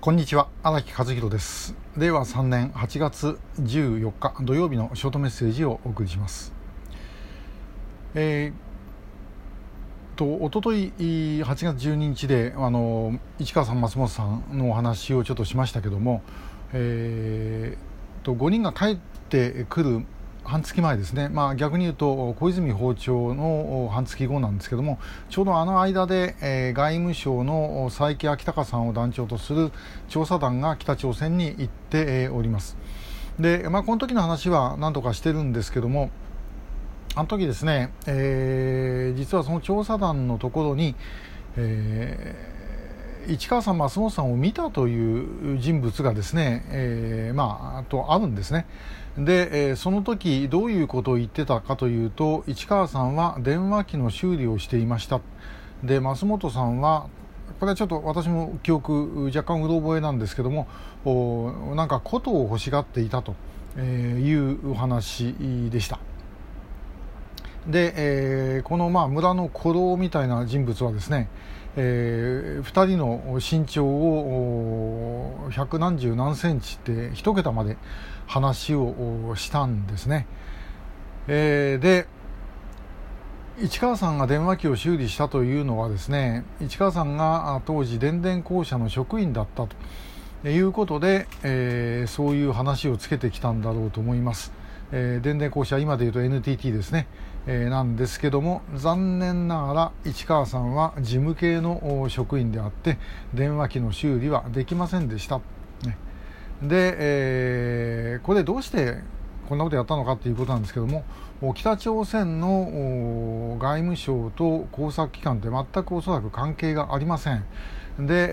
こんにちは荒木和弘です。令和3年8月14日土曜日のショートメッセージをお送りします。えー、と一昨日8月12日であの市川さん松本さんのお話をちょっとしましたけどもえー、と5人が帰ってくる半月前ですね、まあ、逆に言うと小泉訪朝の半月後なんですけどもちょうどあの間で、えー、外務省の佐伯昭隆さんを団長とする調査団が北朝鮮に行って、おります。で、まあ、この時の話は何とかしてるんですけどもあの時ですね、えー、実はその調査団のところに、えー市川さん、松本さんを見たという人物がですね、えー、まあ、とあるんですね。で、えー、その時どういうことを言ってたかというと市川さんは電話機の修理をしていましたで増本さんはこれはちょっと私も記憶若干うろ覚えなんですけどもおなんか琴を欲しがっていたというお話でしたで、えー、このまあ村の古老みたいな人物はですねえー、2人の身長を百何十何センチって1桁まで話をしたんですね、えー、で市川さんが電話機を修理したというのはですね市川さんが当時電電公社の職員だったということで、えー、そういう話をつけてきたんだろうと思います、えー、電電公社今でいうと NTT ですね。えー、なんですけども残念ながら市川さんは事務系の職員であって電話機の修理はできませんでした。ね、で、えー、これどうしてこんなことやったのかということなんですけども北朝鮮の外務省と工作機関って全くおそらく関係がありません。で、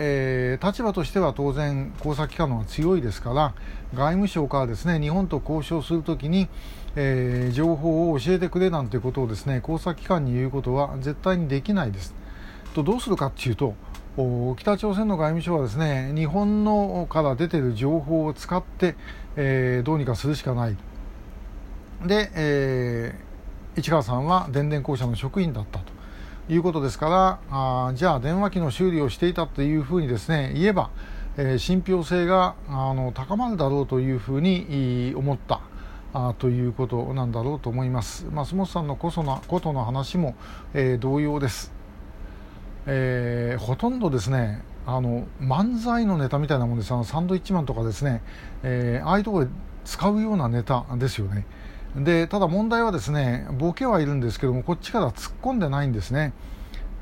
えー、立場としては当然工作機関の方が強いですから外務省からですね日本と交渉するときに、えー、情報を教えてくれなんてことをですね工作機関に言うことは絶対にできないです。とどうするかっていうと北朝鮮の外務省はですね日本のから出ている情報を使って、えー、どうにかするしかない。で、えー、市川さんは電電公社の職員だったと。いうことですからあじゃあ電話機の修理をしていたというふうにですね言えば、えー、信憑性があの高まるだろうというふうに思ったあということなんだろうと思います。松本さんのこそのことの話も、えー、同様です、えー、ほとんどですねあの漫才のネタみたいなもんです。あのサンドイッチマンとかですね、えー、ああいうところで使うようなネタですよね。でただ問題はですねボケはいるんですけどもこっちから突っ込んでないんですね。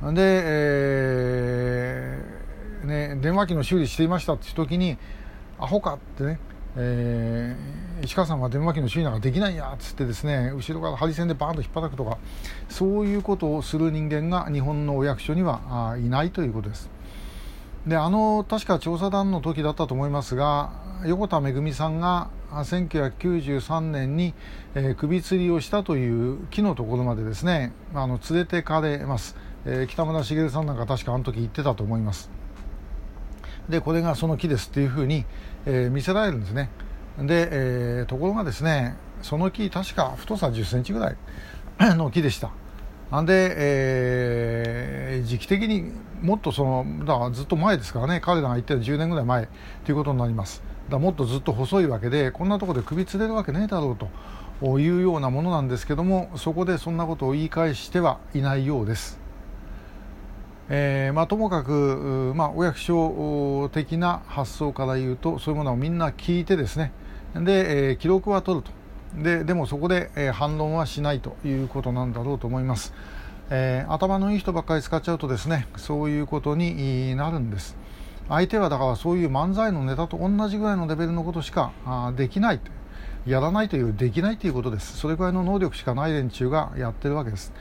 で、えー、ね電話機の修理していましたって時にアホかってね、えー、石川さんは電話機の修理なんかできないやっつってですね後ろからハリセンでバーンと引っ叩くとかそういうことをする人間が日本のお役所にはいないということです。であの確か調査団の時だったと思いますが横田めぐみさんが1993年に、えー、首吊りをしたという木のところまでですねあの連れてかれます、えー、北村茂さんなんか確かあの時言ってたと思います。でこれがその木ですっていうふうに、えー、見せられるんですね。で、えー、ところがですねその木確か太さ1 0センチぐらい の木でした。なんで、えー、時期的にもっとそのだからずっと前ですからね彼らが言ってる10年ぐらい前ということになります。だもっとずっと細いわけでこんなとこで首つれるわけねえだろうというようなものなんですけどもそこでそんなことを言い返してはいないようです。えーまあ、ともかく、まあ、お役所的な発想から言うとそういうものをみんな聞いてですね。で、えー、記録は取ると。ででもそこで、えー、反論はしないということなんだろうと思います、えー、頭のいい人ばっかり使っちゃうとですねそういうことになるんです。相手はだからそういう漫才のネタと同じぐらいのレベルのことしかあできないやらないというできないということです。それくらいの能力しかない連中がやってるわけです、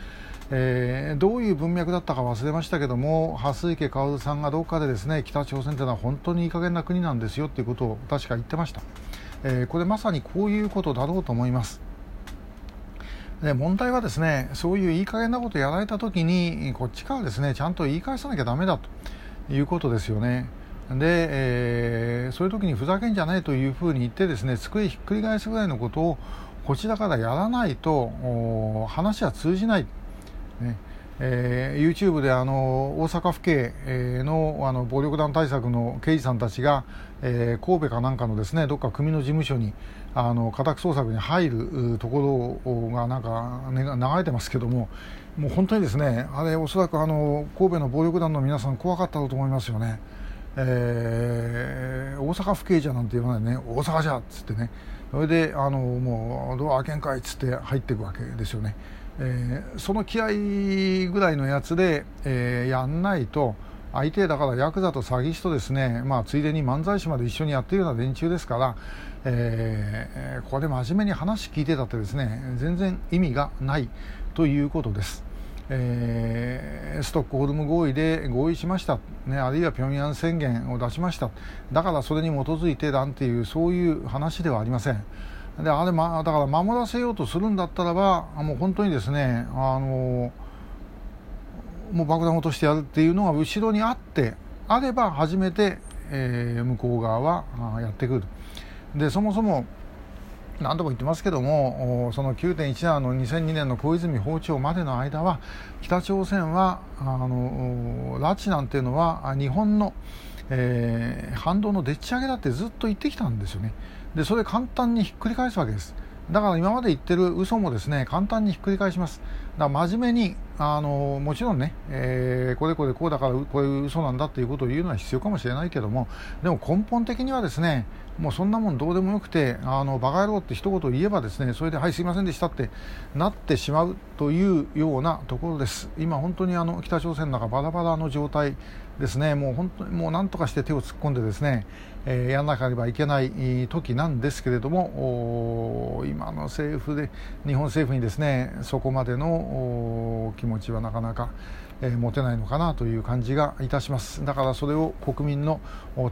えー、どういう文脈だったか忘れましたけども蓮池薫さんがどっかでですね北朝鮮というのは本当にいい加減な国なんですよということを確か言ってました、えー、これまさにこういうことだろうと思います。で問題はですねそういういい加減なことをやられた時にこっちからですねちゃんと言い返さなきゃだめだと。いうことですよね。で、えー、そういう時にふざけんじゃないというふうに言ってですね机ひっくり返すぐらいのことをこちらからやらないと話は通じない、ねえー、YouTube であの大阪府警のあの暴力団対策の刑事さんたちが、えー、神戸かなんかのですねどっか組の事務所にあの家宅捜索に入るところがなんか、ね、流れてますけどももう本当にですねあれおそらくあの神戸の暴力団の皆さん怖かったと思いますよね。えー、大阪府警じゃなんて言わないね大阪じゃっつってねそれであのもうドア開けんかいっつって入っていくわけですよね。えー、その気合ぐらいのやつで、えー、やんないと相手だからヤクザと詐欺師とですね、まあ、ついでに漫才師まで一緒にやっているような連中ですから、えー、ここで真面目に話聞いてたってですね全然意味がないということです。えー、ストックホルム合意で合意しました、ね、あるいは平壌宣言を出しましただからそれに基づいてなんていうそういう話ではありません。であれ、ま、だから守らせようとするんだったらばもう本当にですねあのもう爆弾落としてやるっていうのが後ろにあってあれば初めて、えー、向こう側はやってくるでそもそも何度も言ってますけどもその9.17の2002年の小泉訪朝までの間は北朝鮮はあの拉致なんていうのは日本の、えー、反動のでっち上げだってずっと言ってきたんですよね。でそれ簡単にひっくり返すわけです。だから今まで言ってる嘘もですね簡単にひっくり返します。だから真面目にあのもちろんね、えー、これこれこうだからこういう嘘なんだっていうことを言うのは必要かもしれないけどもでも根本的にはですねもうそんなもんどうでもよくてあのバカ野郎って一言言えばですねそれではいすいませんでしたってなってしまうというようなところです。今本当にあの北朝鮮の中バラバラの状態ですね。もう本当にもう何とかして手を突っ込んでですね、えー、やらなければいけない時なんですけれども今の政府で日本政府にですねそこまでの気持ちはなかなか、えー、持てないのかなという感じがいたします。だからそれを国民の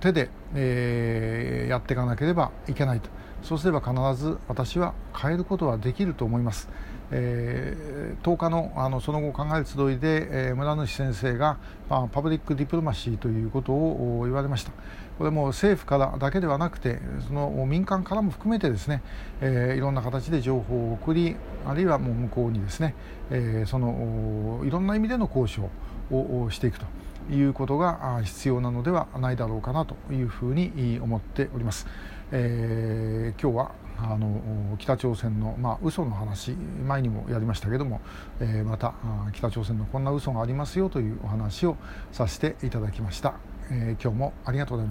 手で、えー、やっていかなければいけないと。そうすれば必ず私は変えることはできると思います。えー、10日のあのその後考える集いで、えー、村主先生が、まあ、パブリックディプロマシーということを言われましたこれも政府からだけではなくてその民間からも含めてですね、えー、いろんな形で情報を送りあるいはもう向こうにですね、えー、そのいろんな意味での交渉をしていくということが必要なのではないだろうかなというふうに思っております。えー、今日はあの北朝鮮の、まあ、嘘の話前にもやりましたけども、えー、また北朝鮮のこんな嘘がありますよというお話をさせていただきました、えー、今日もありがとうございました